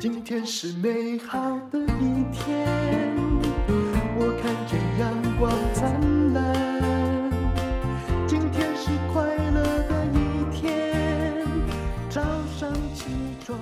今天是美好的一天，我看见阳光灿烂。今天是快乐的一天，早上起床。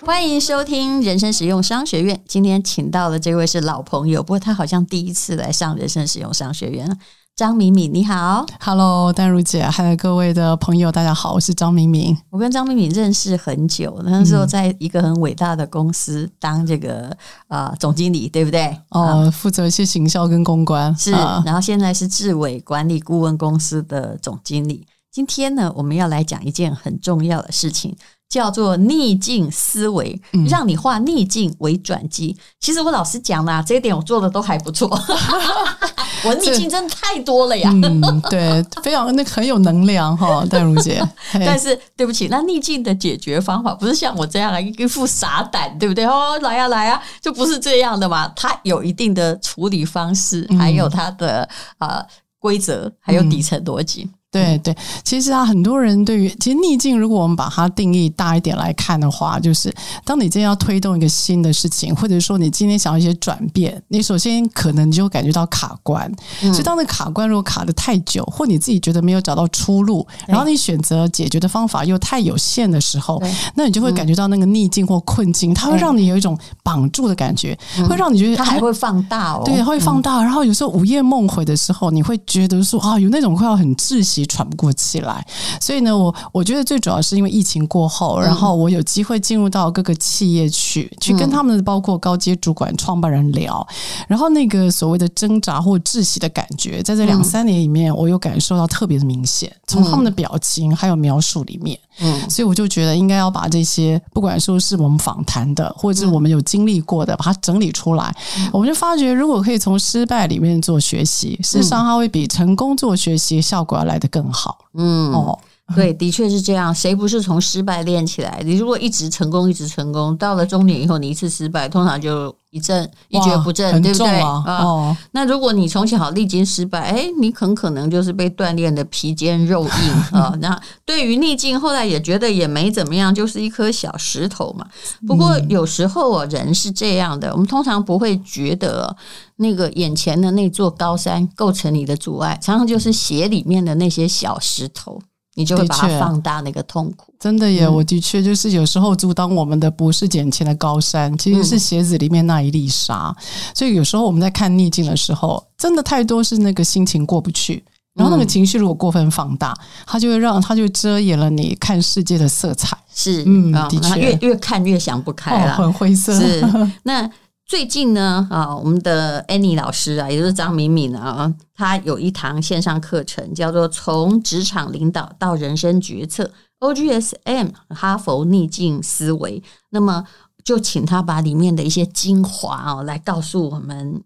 欢迎收听人生实用商学院。今天请到的这位是老朋友，不过他好像第一次来上人生实用商学院。张敏敏，你好，Hello，丹如姐，还有各位的朋友，大家好，我是张敏敏。我跟张敏敏认识很久，那时候在一个很伟大的公司当这个啊、呃、总经理，对不对？哦，负责一些行销跟公关是，然后现在是智伟管理顾问公司的总经理。今天呢，我们要来讲一件很重要的事情。叫做逆境思维，让你化逆境为转机。嗯、其实我老实讲啦，这一点我做的都还不错。我逆境真的太多了呀。嗯，对，非常那个很有能量哈，淡如姐。但是对不起，那逆境的解决方法不是像我这样一副傻胆，对不对？哦，来呀、啊、来呀、啊，就不是这样的嘛。它有一定的处理方式，还有它的啊、呃、规则，还有底层逻辑。嗯。对。对，其实啊，很多人对于其实逆境，如果我们把它定义大一点来看的话，就是当你今天要推动一个新的事情，或者说你今天想要一些转变，你首先可能就感觉到卡关。嗯、所以当那卡关如果卡的太久，或你自己觉得没有找到出路，然后你选择解决的方法又太有限的时候，那你就会感觉到那个逆境或困境，它会让你有一种绑住的感觉，会让你觉得它还会放大哦，对，会放大。然后有时候午夜梦回的时候，你会觉得说啊，有那种快要很窒息。喘不过气来，所以呢，我我觉得最主要是因为疫情过后，然后我有机会进入到各个企业去，去跟他们包括高阶主管、创办人聊，然后那个所谓的挣扎或窒息的感觉，在这两三年里面，我有感受到特别的明显，从他们的表情还有描述里面，嗯，所以我就觉得应该要把这些，不管说是我们访谈的，或者是我们有经历过的，把它整理出来，我们就发觉，如果可以从失败里面做学习，事实上它会比成功做学习效果要来得更好。嗯，哦，对，的确是这样。谁不是从失败练起来？你如果一直成功，一直成功，到了中年以后，你一次失败，通常就一阵一蹶不振，对不对？啊，哦，那如果你从小历经失败，哎，你很可能就是被锻炼的皮坚肉硬 啊。那对于逆境，后来也觉得也没怎么样，就是一颗小石头嘛。不过有时候啊，人是这样的，我们通常不会觉得。那个眼前的那座高山构成你的阻碍，常常就是鞋里面的那些小石头，你就会把它放大那个痛苦。真的耶，我的确就是有时候阻挡我们的不是眼前的高山，其实是鞋子里面那一粒沙。所以有时候我们在看逆境的时候，真的太多是那个心情过不去，然后那个情绪如果过分放大，它就会让它就遮掩了你看世界的色彩。是，嗯，的确，越越看越想不开了，很灰色。是 那。最近呢，啊，我们的 Annie 老师啊，也就是张敏敏啊，她有一堂线上课程，叫做《从职场领导到人生决策》，OGSM 哈佛逆境思维。那么，就请她把里面的一些精华啊，来告诉我们，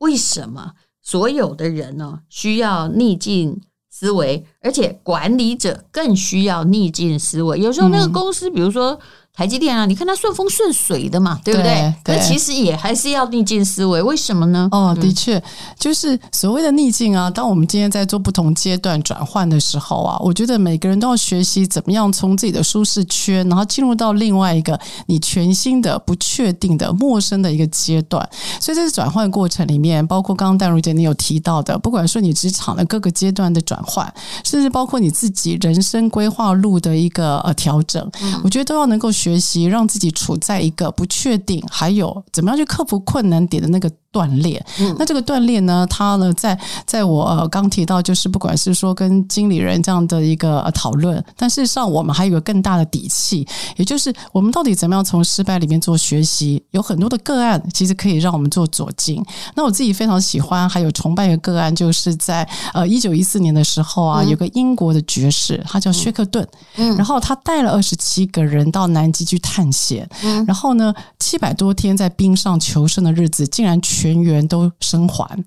为什么所有的人呢需要逆境思维，而且管理者更需要逆境思维。有时候那个公司，比如说。台积电啊，你看它顺风顺水的嘛，对不对？那其实也还是要逆境思维，为什么呢？哦，的确，就是所谓的逆境啊。当我们今天在做不同阶段转换的时候啊，我觉得每个人都要学习怎么样从自己的舒适圈，然后进入到另外一个你全新的、不确定的、陌生的一个阶段。所以这是转换过程里面，包括刚刚戴如姐你有提到的，不管说你职场的各个阶段的转换，甚至包括你自己人生规划路的一个呃调整，我觉得都要能够学。学习让自己处在一个不确定，还有怎么样去克服困难点的那个锻炼。嗯、那这个锻炼呢，它呢，在在我、呃、刚提到，就是不管是说跟经理人这样的一个、呃、讨论，但事实上我们还有个更大的底气，也就是我们到底怎么样从失败里面做学习？有很多的个案，其实可以让我们做佐证。那我自己非常喜欢，还有崇拜的个个案，就是在呃一九一四年的时候啊，嗯、有个英国的爵士，他叫薛克顿，嗯，然后他带了二十七个人到南极。去探险，然后呢，七百多天在冰上求生的日子，竟然全员都生还，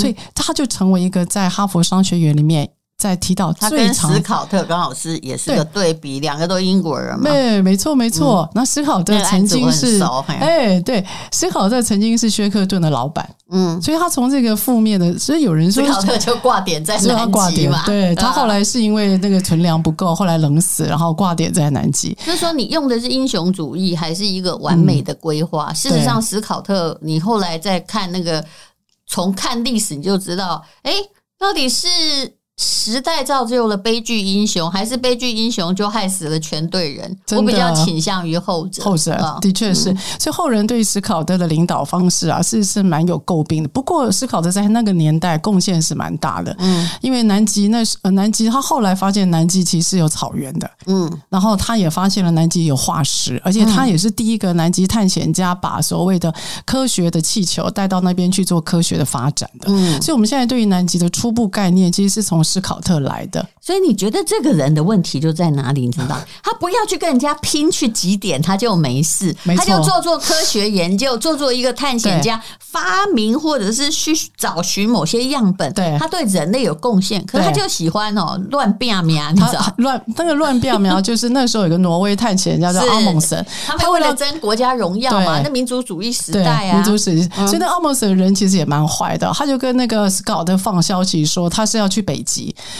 所以他就成为一个在哈佛商学院里面。在提到他跟史考特刚好是也是个对比，两个都英国人嘛。对，没错没错。嗯、那史考特曾经是哎，对，史考特曾经是薛克顿的老板。嗯，所以他从这个负面的，所以有人说史考特就挂点在南极嘛。对，他后来是因为那个存粮不够，后来冷死，然后挂点在南极。就是说，你用的是英雄主义，还是一个完美的规划？嗯、事实上，史考特，你后来再看那个，从看历史你就知道，哎，到底是。时代造就了悲剧英雄，还是悲剧英雄就害死了全队人？我比较倾向于后者。后者的确是，嗯、所以后人对史考特的领导方式啊，是是蛮有诟病的。不过史考特在那个年代贡献是蛮大的，嗯，因为南极那时呃南极，他后来发现南极其实有草原的，嗯，然后他也发现了南极有化石，而且他也是第一个南极探险家，把所谓的科学的气球带到那边去做科学的发展的。嗯，所以我们现在对于南极的初步概念，其实是从史考特来的，所以你觉得这个人的问题就在哪里？你知道，他不要去跟人家拼去几点，他就没事，他就做做科学研究，做做一个探险家，发明或者是去找寻某些样本。对，他对人类有贡献，可是他就喜欢哦乱变苗，你知道？乱那个乱变苗就是那时候有个挪威探险家叫阿蒙森，他们为了争国家荣耀嘛，那民族主义时代啊，民族主义。所以那阿蒙森人其实也蛮坏的，他就跟那个斯考特放消息说他是要去北极。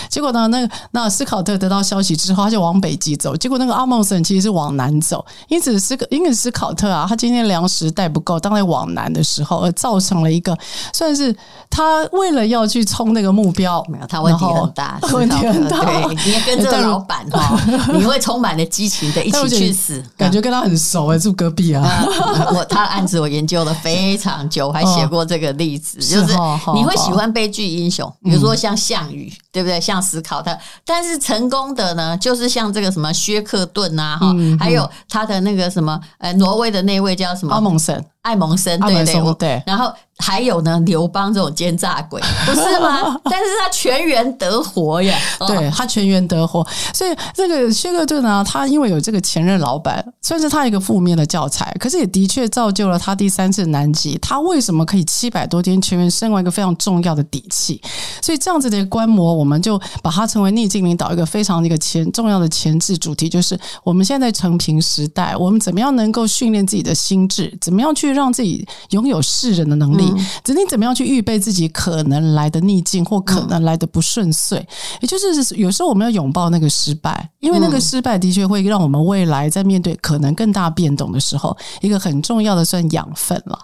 结果呢？那那斯考特得到消息之后，他就往北极走。结果那个阿蒙森其实是往南走，因此斯个因为斯考特啊，他今天粮食带不够，当他往南的时候，而造成了一个算是他为了要去冲那个目标，没有他问题很大，问题很大。对，你也跟这个老板哈，你会充满了激情的一起去死，感觉跟他很熟哎，住隔壁啊。我他的案子我研究了非常久，还写过这个例子，就是你会喜欢悲剧英雄，比如说像项羽，对不对？像思考的，但是成功的呢，就是像这个什么薛克顿啊，哈，还有他的那个什么，呃，挪威的那位叫什么？阿蒙森，艾蒙森，对对对，然后。还有呢，刘邦这种奸诈鬼，不是吗？但是他全员得活呀，对，他全员得活。所以这个薛克顿呢，他因为有这个前任老板，算是他一个负面的教材，可是也的确造就了他第三次南极。他为什么可以七百多天全员身为一个非常重要的底气？所以这样子的一个观摩，我们就把它成为逆境领导一个非常的一个前重要的前置主题，就是我们现在成平时代，我们怎么样能够训练自己的心智，怎么样去让自己拥有世人的能力。指你怎么样去预备自己可能来的逆境或可能来的不顺遂，嗯、也就是有时候我们要拥抱那个失败，因为那个失败的确会让我们未来在面对可能更大变动的时候，一个很重要的算养分了。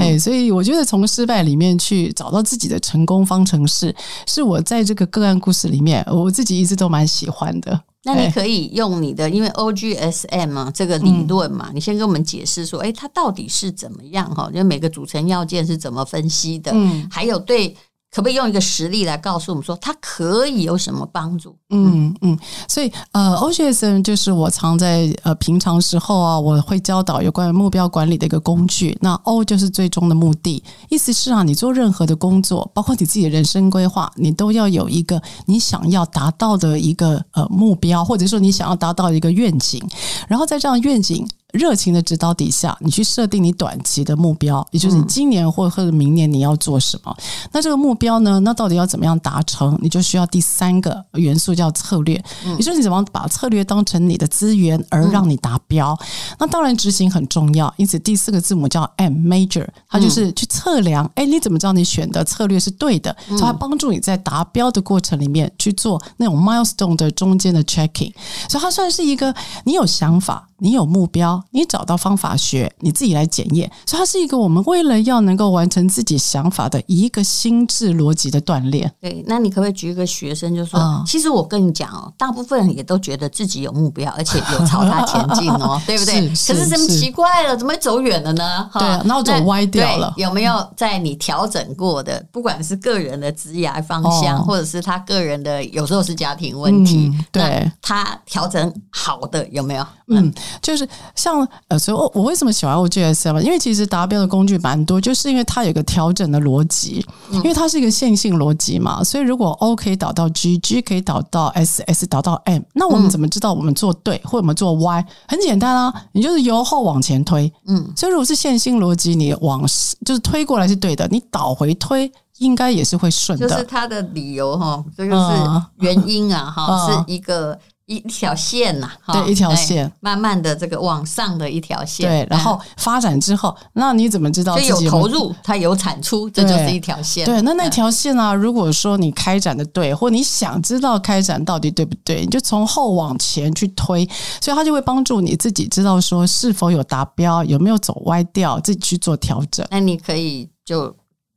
哎、嗯，所以我觉得从失败里面去找到自己的成功方程式，是我在这个个案故事里面我自己一直都蛮喜欢的。那你可以用你的，因为 OGSM 嘛，这个理论嘛，你先跟我们解释说，哎，它到底是怎么样哈？就每个组成要件是怎么分析的？嗯，还有对。可不可以用一个实例来告诉我们说，它可以有什么帮助？嗯嗯，所以呃，OGSM 就是我常在呃平常时候啊，我会教导有关于目标管理的一个工具。那 O 就是最终的目的，意思是啊，你做任何的工作，包括你自己的人生规划，你都要有一个你想要达到的一个呃目标，或者说你想要达到一个愿景，然后在这样愿景。热情的指导底下，你去设定你短期的目标，也就是你今年或或者明年你要做什么。那这个目标呢？那到底要怎么样达成？你就需要第三个元素叫策略，也就是你怎么把策略当成你的资源而让你达标。那当然执行很重要，因此第四个字母叫 M，Major，它就是去测量。哎，你怎么知道你选的策略是对的？所以它帮助你在达标的过程里面去做那种 milestone 的中间的 checking。所以它算是一个你有想法。你有目标，你找到方法学，你自己来检验，所以它是一个我们为了要能够完成自己想法的一个心智逻辑的锻炼。对，那你可不可以举一个学生，就说，嗯、其实我跟你讲哦，大部分人也都觉得自己有目标，而且有朝他前进哦，对不对？可是怎么奇怪了？怎么走远了呢？对，然后走歪掉了。有没有在你调整过的，不管是个人的职业方向，哦、或者是他个人的，有时候是家庭问题，嗯、对，他调整好的有没有？嗯。就是像呃，所以我我为什么喜欢 OGSM？因为其实达标的工具蛮多，就是因为它有个调整的逻辑，因为它是一个线性逻辑嘛，所以如果 O 可以导到 G，G 可以导到 S，S 导到 M，那我们怎么知道我们做对或者我们做 Y？很简单啊，你就是由后往前推，嗯，所以如果是线性逻辑，你往就是推过来是对的，你倒回推。应该也是会顺的，就是它的理由哈，这个是原因啊哈，嗯、是一个一条线呐，对，一条线、哎，慢慢的这个往上的一条线，对，然后发展之后，那你怎么知道自己投入，它有产出，这就是一条线。对，那那条线啊，如果说你开展的对，或你想知道开展到底对不对，你就从后往前去推，所以它就会帮助你自己知道说是否有达标，有没有走歪掉，自己去做调整。那你可以就。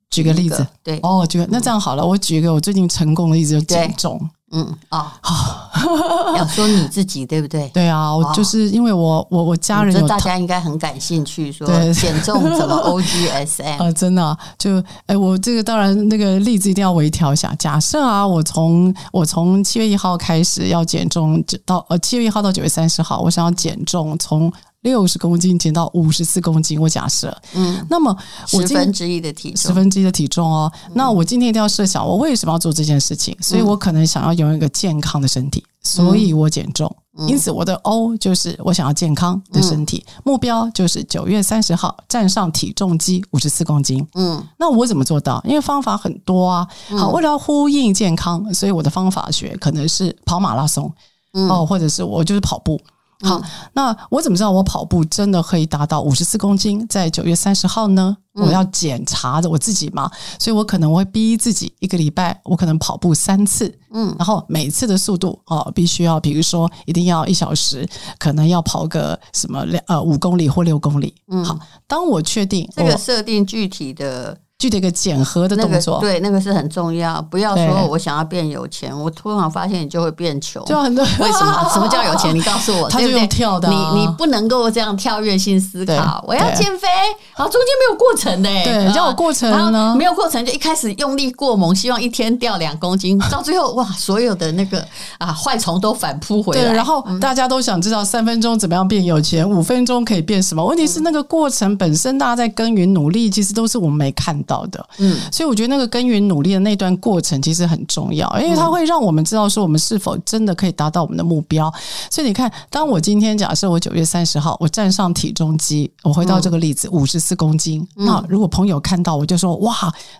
举个例子，对。哦，举个那这样好了，我举一个我最近成功的例子，就减重，嗯啊，要说你自己对不对？对啊，我就是因为我我我家人有，大家应该很感兴趣，说减重怎么 OGSM 啊？真的就哎，我这个当然那个例子一定要微调一下。假设啊，我从我从七月一号开始要减重，到呃七月一号到九月三十号，我想要减重从。六十公斤减到五十四公斤，我假设，嗯，那么我十分之一的体重，十分之一的体重哦。嗯、那我今天一定要设想，我为什么要做这件事情？所以我可能想要拥有一个健康的身体，所以我减重。嗯、因此，我的 O 就是我想要健康的身体，嗯、目标就是九月三十号站上体重机五十四公斤。嗯，那我怎么做到？因为方法很多啊。好，为了要呼应健康，所以我的方法学可能是跑马拉松，嗯、哦，或者是我就是跑步。好，那我怎么知道我跑步真的可以达到五十四公斤，在九月三十号呢？我要检查着我自己嘛，所以我可能会逼自己一个礼拜，我可能跑步三次，嗯，然后每次的速度哦，必须要，比如说一定要一小时，可能要跑个什么两呃五公里或六公里。嗯，好，当我确定这个设定具体的。具体一个检核的动作，对，那个是很重要。不要说我想要变有钱，我突然发现你就会变穷。就很多为什么？什么叫有钱？你告诉我，他就用跳的。你你不能够这样跳跃性思考。我要减肥，好，中间没有过程的。对，你叫我过程呢？没有过程，就一开始用力过猛，希望一天掉两公斤，到最后哇，所有的那个啊坏虫都反扑回来。对，然后大家都想知道三分钟怎么样变有钱，五分钟可以变什么？问题是那个过程本身，大家在耕耘努力，其实都是我们没看到的。嗯。所以我觉得那个耕耘努力的那段过程其实很重要，因为它会让我们知道说我们是否真的可以达到我们的目标。所以你看，当我今天假设我九月三十号我站上体重机，我回到这个例子五十四公斤，那如果朋友看到我就说哇，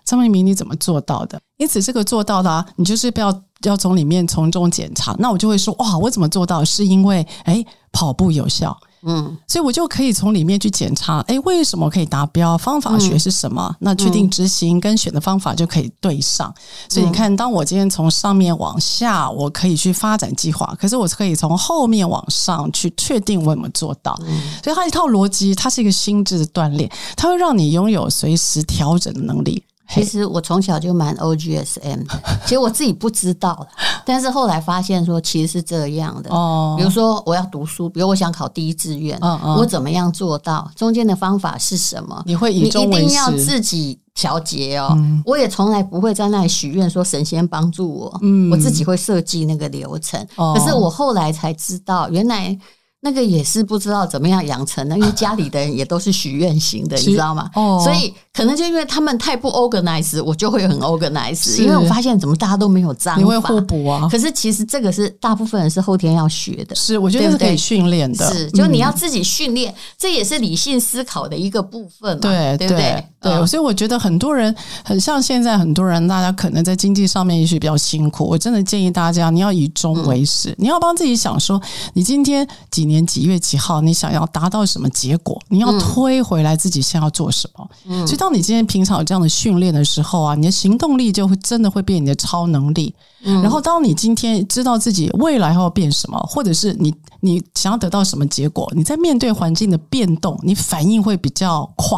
张明明你怎么做到的？因此这个做到的啊，你就是不要要从里面从中检查。那我就会说哇，我怎么做到？是因为诶跑步有效。嗯，所以我就可以从里面去检查，哎，为什么可以达标？方法学是什么？嗯、那确定执行跟选的方法就可以对上。嗯、所以你看，当我今天从上面往下，我可以去发展计划，可是我可以从后面往上去确定我有没有做到。嗯、所以它一套逻辑，它是一个心智的锻炼，它会让你拥有随时调整的能力。其实我从小就蛮 OGSM 的，其实我自己不知道，但是后来发现说其实是这样的。哦，比如说我要读书，比如我想考第一志愿，嗯嗯，我怎么样做到？中间的方法是什么？你会以终为，你一定要自己调节哦。嗯，我也从来不会在那里许愿说神仙帮助我，嗯，我自己会设计那个流程。可是我后来才知道，原来。那个也是不知道怎么样养成的，因为家里的人也都是许愿型的，你知道吗？哦，所以可能就因为他们太不 organize，我就会很 organize。因为我发现怎么大家都没有章法，你会互补啊。可是其实这个是大部分人是后天要学的，是我觉得是可以训练的，是就你要自己训练，这也是理性思考的一个部分嘛，对对不对？对，所以我觉得很多人很像现在很多人，大家可能在经济上面也许比较辛苦，我真的建议大家，你要以终为始，你要帮自己想说，你今天几年几月几号，你想要达到什么结果？你要推回来自己先要做什么。嗯，所以当你今天平常有这样的训练的时候啊，你的行动力就会真的会变你的超能力。嗯，然后当你今天知道自己未来要变什么，或者是你你想要得到什么结果，你在面对环境的变动，你反应会比较快，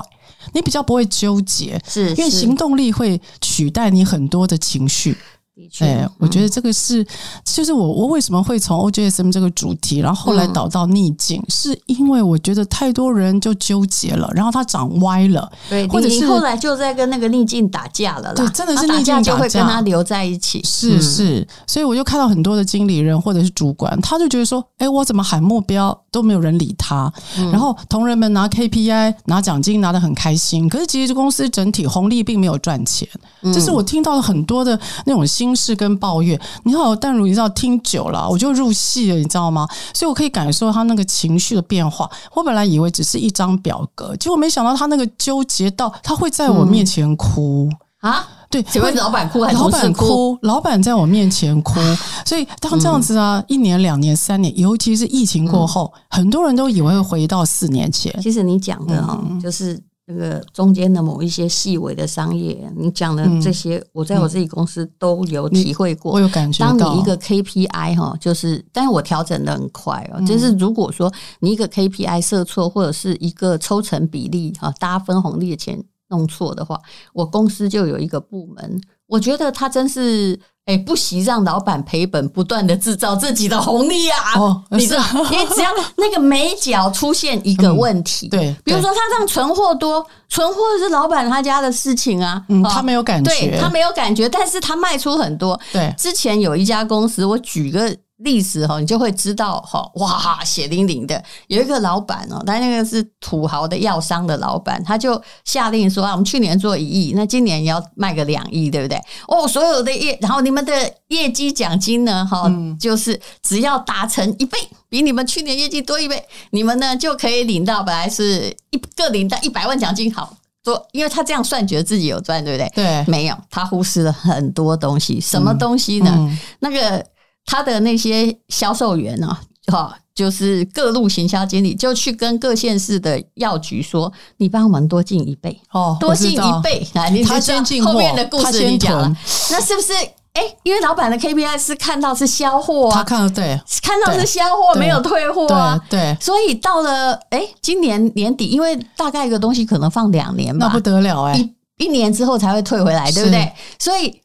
你比较不会纠结，是因为行动力会取代你很多的情绪。的确，对，我觉得这个是，就是我我为什么会从 OJSM 这个主题，然后后来导到逆境，嗯、是因为我觉得太多人就纠结了，然后他长歪了，对，或者是后来就在跟那个逆境打架了啦，对，真的是逆境打架，就会跟他留在一起，是是，所以我就看到很多的经理人或者是主管，他就觉得说，哎，我怎么喊目标都没有人理他，嗯、然后同仁们拿 KPI 拿奖金拿得很开心，可是其实这公司整体红利并没有赚钱，这是我听到了很多的那种心事跟抱怨，你好，但如你知道听久了，我就入戏了，你知道吗？所以我可以感受他那个情绪的变化。我本来以为只是一张表格，结果没想到他那个纠结到他会在我面前哭、嗯、啊！对，请问老板哭还是老板哭？老板在我面前哭。所以当这样子啊，嗯、一年、两年、三年，尤其是疫情过后，嗯、很多人都以为会回到四年前。其实你讲的哈，嗯、就是。这个中间的某一些细微的商业，你讲的这些，嗯、我在我自己公司都有体会过。我有感觉当你一个 KPI 哈，就是，但是我调整的很快哦。嗯、就是如果说你一个 KPI 设错，或者是一个抽成比例哈，大家分红利的钱弄错的话，我公司就有一个部门，我觉得他真是。哎，不惜让老板赔本，不断的制造自己的红利啊！哦，你知道，因为只要那个美角出现一个问题，嗯、对，比如说他让存货多，存货是老板他家的事情啊，嗯，他没有感觉，对，他没有感觉，但是他卖出很多。对，之前有一家公司，我举个。历史哈，你就会知道哈，哇，血淋淋的。有一个老板哦，他那个是土豪的药商的老板，他就下令说啊，我们去年做一亿，那今年也要卖个两亿，对不对？哦，所有的业，然后你们的业绩奖金呢，哈，就是只要达成一倍，比你们去年业绩多一倍，你们呢就可以领到本来是一个领到一百万奖金，好多，因为他这样算，觉得自己有赚，对不对？对，没有，他忽视了很多东西，什么东西呢？嗯嗯、那个。他的那些销售员呢，哈，就是各路行销经理，就去跟各县市的药局说：“你帮我们多进一倍哦，多进一倍啊！”你他先进后面的故事你讲了，那是不是？哎，因为老板的 KPI 是看到是销货啊，他看到对，看到是销货，没有退货啊，对，所以到了哎，今年年底，因为大概一个东西可能放两年吧，那不得了哎，一一年之后才会退回来，对不对？所以。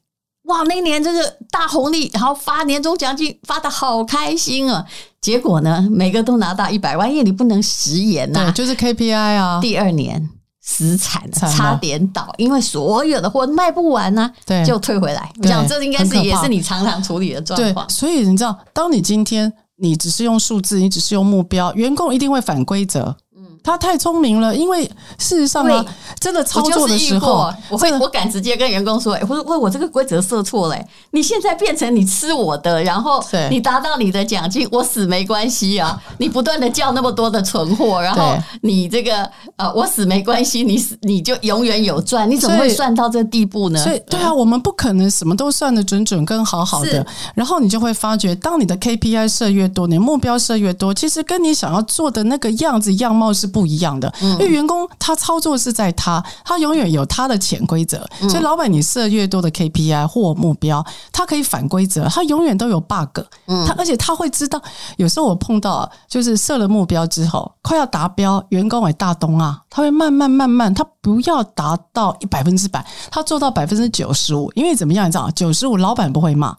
哇，那年这个大红利，然后发年终奖金，发的好开心啊！结果呢，每个都拿到一百万，因为你不能食言呐，就是 KPI 啊。第二年死惨了，差点倒，因为所有的货卖不完呢，对，就退回来。我想这应该是也是你常常处理的状况。所以你知道，当你今天你只是用数字，你只是用目标，员工一定会反规则。他太聪明了，因为事实上呢，真的操作的时候，我会我敢直接跟员工说，哎，我说喂，我这个规则设错了，你现在变成你吃我的，然后你达到你的奖金，我死没关系啊，你不断的叫那么多的存货，然后你这个呃，我死没关系，你死你就永远有赚，你怎么会算到这地步呢？所以对。啊，我们不可能什么都算的准准跟好好的，然后你就会发觉，当你的 KPI 设越多，你目标设越多，其实跟你想要做的那个样子样貌是不一样的，因为员工他操作是在他，他永远有他的潜规则，所以老板你设越多的 KPI 或目标，他可以反规则，他永远都有 bug，他而且他会知道，有时候我碰到就是设了目标之后快要达标，员工为大东啊，他会慢慢慢慢，他不要达到一百分之百，他做到百分之九十五，因为怎么样你知道，九十五老板不会骂。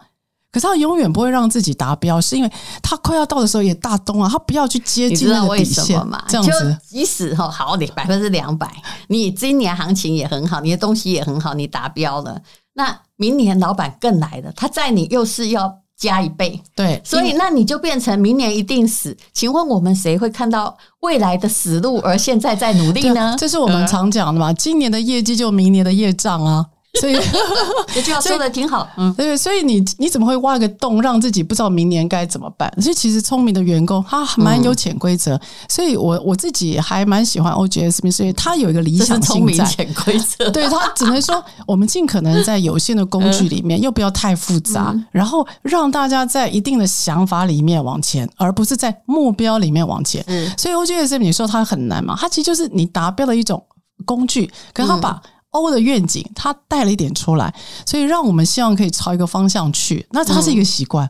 可是他永远不会让自己达标，是因为他快要到的时候也大东啊，他不要去接近那个底线嘛。这样子，即使哈好你百分之两百，你今年行情也很好，你的东西也很好，你达标了，那明年老板更来了，他在你又是要加一倍，对，所以那你就变成明年一定死。请问我们谁会看到未来的死路，而现在在努力呢？这是我们常讲的嘛，今年的业绩就明年的业障啊。所以 这句话说的挺好，嗯，对，所以你你怎么会挖个洞，让自己不知道明年该怎么办？所以其实聪明的员工他蛮有潜规则，所以我我自己还蛮喜欢 OGSM，所以他有一个理想性在潜规则。对，他只能说，我们尽可能在有限的工具里面，又不要太复杂，然后让大家在一定的想法里面往前，而不是在目标里面往前。所以 OGSM 你说它很难嘛？它其实就是你达标的一种工具，可是他把。O 的愿景，他带了一点出来，所以让我们希望可以朝一个方向去。那它是一个习惯，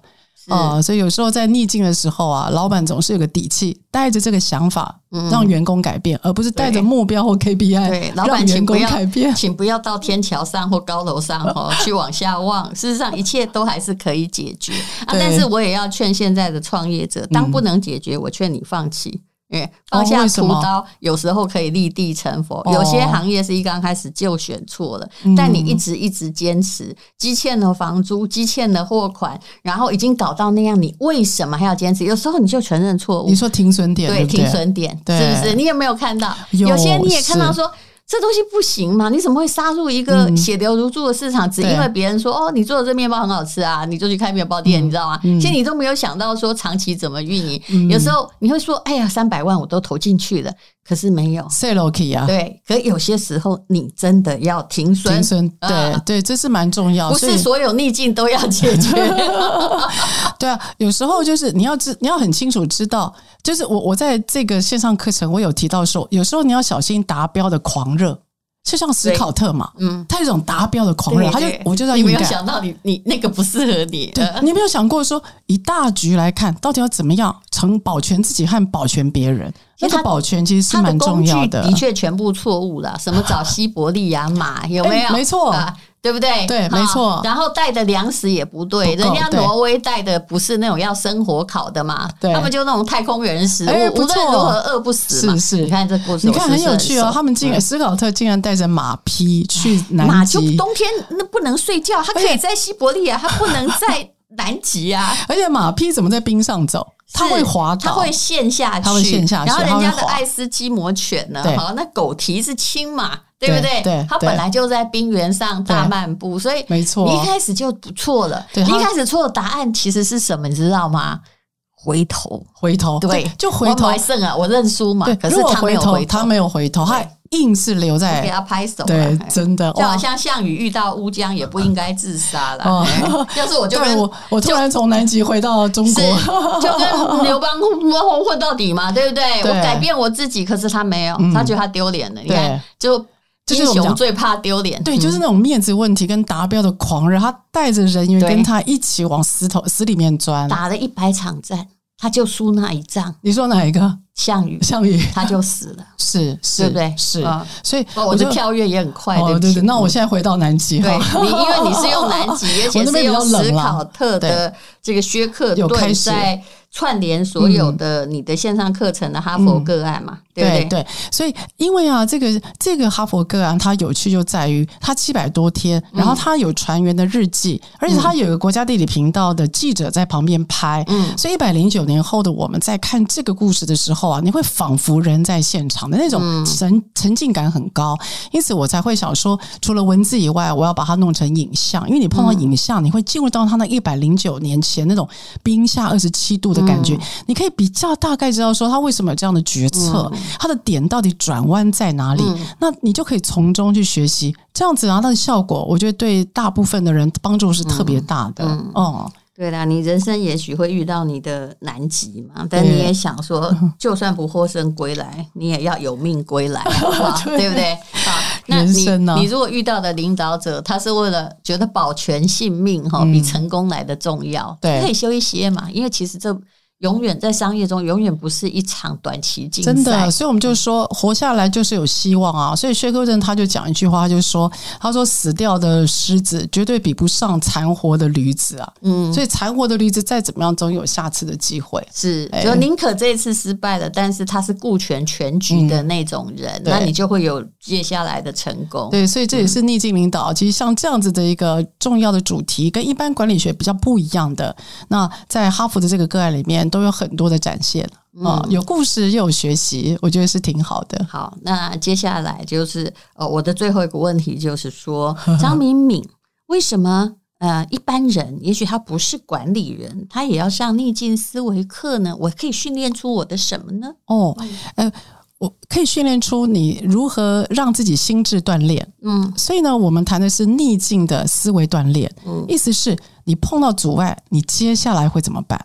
啊、呃，所以有时候在逆境的时候啊，老板总是有个底气，带着这个想法让员工改变，嗯、而不是带着目标或 KPI 对老板员工改变。请不要到天桥上或高楼上哦 去往下望，事实上一切都还是可以解决啊。但是我也要劝现在的创业者，当不能解决，我劝你放弃。哎，放下屠刀，有时候可以立地成佛。有些行业是一刚开始就选错了，但你一直一直坚持，积欠了房租，积欠了货款，然后已经搞到那样，你为什么还要坚持？有时候你就承认错误。你说停损点，对，停损点，是不是？你有没有看到？有些你也看到说。这东西不行嘛？你怎么会杀入一个血流如注的市场？只因为别人说哦，你做的这面包很好吃啊，你就去开面包店，你知道吗？其实你都没有想到说长期怎么运营。有时候你会说，哎呀，三百万我都投进去了。可是没有，say okay 啊，对。可有些时候你真的要停损，停损，对、呃、对，这是蛮重要。不是所有逆境都要解决。对啊，有时候就是你要知，你要很清楚知道，就是我我在这个线上课程我有提到说，有时候你要小心达标的狂热。就像史考特嘛，嗯，他有一种达标的狂热，他就我就在你没有想到你你那个不适合你，对，你没有想过说以大局来看，到底要怎么样成保全自己和保全别人？那个保全其实是蛮重要的。的确全部错误了，什么找西伯利亚马有没有？没错。对不对？对，没错。然后带的粮食也不对，人家挪威带的不是那种要生火烤的嘛，他们就那种太空人食物，无论如何饿不死嘛。是是，你看这故事，你看很有趣哦。他们竟然斯考特竟然带着马匹去南极，马就冬天那不能睡觉，他可以在西伯利亚，他不能在南极啊。而且马匹怎么在冰上走？它会滑倒，它会陷下去，它会陷下去。然后人家的爱斯基摩犬呢？好，那狗蹄是青马。对不对？对，它本来就在冰原上大漫步，所以没错，你一开始就不错了。你一开始错的答案其实是什么？你知道吗？回头，回头，对，就回头。还胜啊！我认输嘛。可是他没有回头，他没有回头，他硬是留在。给他拍手。对，真的，就好像项羽遇到乌江也不应该自杀了。要是我就跟我，我突然从南极回到中国，就跟刘邦混混到底嘛，对不对？我改变我自己，可是他没有，他觉得他丢脸了。你看，就。英雄最怕丢脸，对，就是那种面子问题跟达标的狂热，他带着人员跟他一起往死头死里面钻，打了一百场战，他就输那一仗。你说哪一个？项羽，项羽。他就死了，是是，对不对？是，所以我的跳跃也很快，哦对对。那我现在回到南极，对，你因为你是用南极，而且是用史考特的这个薛克顿在。串联所有的你的线上课程的哈佛个案嘛，嗯、对不对？对，所以因为啊，这个这个哈佛个案它有趣就在于它七百多天，然后它有船员的日记，嗯、而且它有一个国家地理频道的记者在旁边拍，嗯，所以一百零九年后的我们在看这个故事的时候啊，你会仿佛人在现场的那种沉沉浸感很高，因此我才会想说，除了文字以外，我要把它弄成影像，因为你碰到影像，你会进入到他那一百零九年前那种冰下二十七度的。感觉。你可以比较大概知道说他为什么有这样的决策，他的点到底转弯在哪里？那你就可以从中去学习，这样子拿到的效果，我觉得对大部分的人帮助是特别大的。哦，对啦，你人生也许会遇到你的难题嘛，但你也想说，就算不获胜归来，你也要有命归来，对不对？好，那你你如果遇到的领导者，他是为了觉得保全性命哈，比成功来的重要，对，可以休一些嘛，因为其实这。永远在商业中，永远不是一场短期竞赛。真的，所以我们就说，活下来就是有希望啊！所以薛克正他就讲一句话，他就说：“他说死掉的狮子绝对比不上残活的驴子啊！嗯，所以残活的驴子再怎么样，总有下次的机会。是，就宁可这一次失败了，但是他是顾全全局的那种人，嗯、那你就会有接下来的成功。对，所以这也是逆境领导。其实像这样子的一个重要的主题，跟一般管理学比较不一样的。那在哈佛的这个个案里面。都有很多的展现啊，有故事又有学习，我觉得是挺好的。好，那接下来就是呃，我的最后一个问题就是说，张敏敏为什么呃，一般人也许他不是管理人，他也要上逆境思维课呢？我可以训练出我的什么呢？哦，呃，我可以训练出你如何让自己心智锻炼。嗯，所以呢，我们谈的是逆境的思维锻炼。嗯，意思是你碰到阻碍，你接下来会怎么办？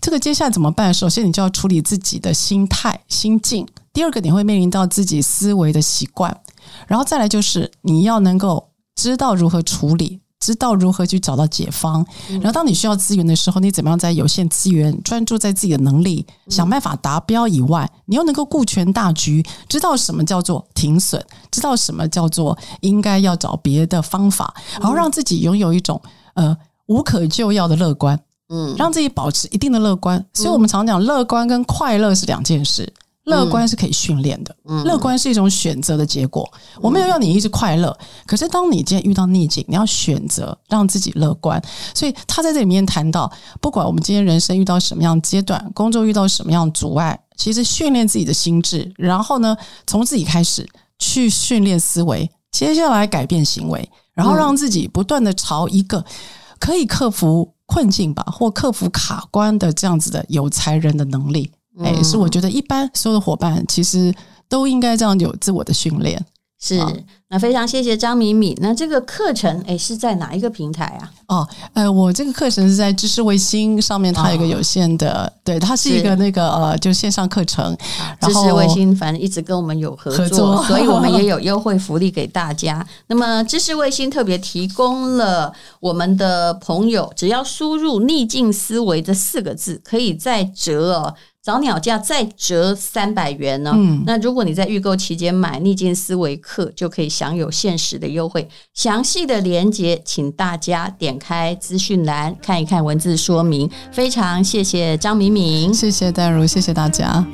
这个接下来怎么办？首先，你就要处理自己的心态、心境。第二个，你会面临到自己思维的习惯。然后再来就是你要能够知道如何处理。知道如何去找到解方。然后，当你需要资源的时候，你怎么样在有限资源专注在自己的能力，想办法达标以外，你又能够顾全大局，知道什么叫做停损，知道什么叫做应该要找别的方法，然后让自己拥有一种呃无可救药的乐观。嗯，让自己保持一定的乐观。所以我们常讲，乐观跟快乐是两件事。乐观是可以训练的，嗯，乐观是一种选择的结果。嗯，我没有要你一直快乐，可是当你今天遇到逆境，你要选择让自己乐观。所以他在这里面谈到，不管我们今天人生遇到什么样阶段，工作遇到什么样阻碍，其实训练自己的心智，然后呢，从自己开始去训练思维，接下来改变行为，然后让自己不断的朝一个可以克服困境吧，或克服卡关的这样子的有才人的能力。哎，是我觉得一般所有的伙伴其实都应该这样有自我的训练。是，那非常谢谢张敏敏。那这个课程诶是在哪一个平台啊？哦，呃，我这个课程是在知识卫星上面，它有一个有限的，哦、对，它是一个那个呃，就线上课程。知识卫星反正一直跟我们有合作，合作所以我们也有 优惠福利给大家。那么知识卫星特别提供了我们的朋友，只要输入“逆境思维”这四个字，可以再折哦。早鸟价再折三百元呢、哦。嗯，那如果你在预购期间买逆境思维课，就可以享有限时的优惠。详细的连接，请大家点开资讯栏看一看文字说明。非常谢谢张敏敏，谢谢戴如，谢谢大家。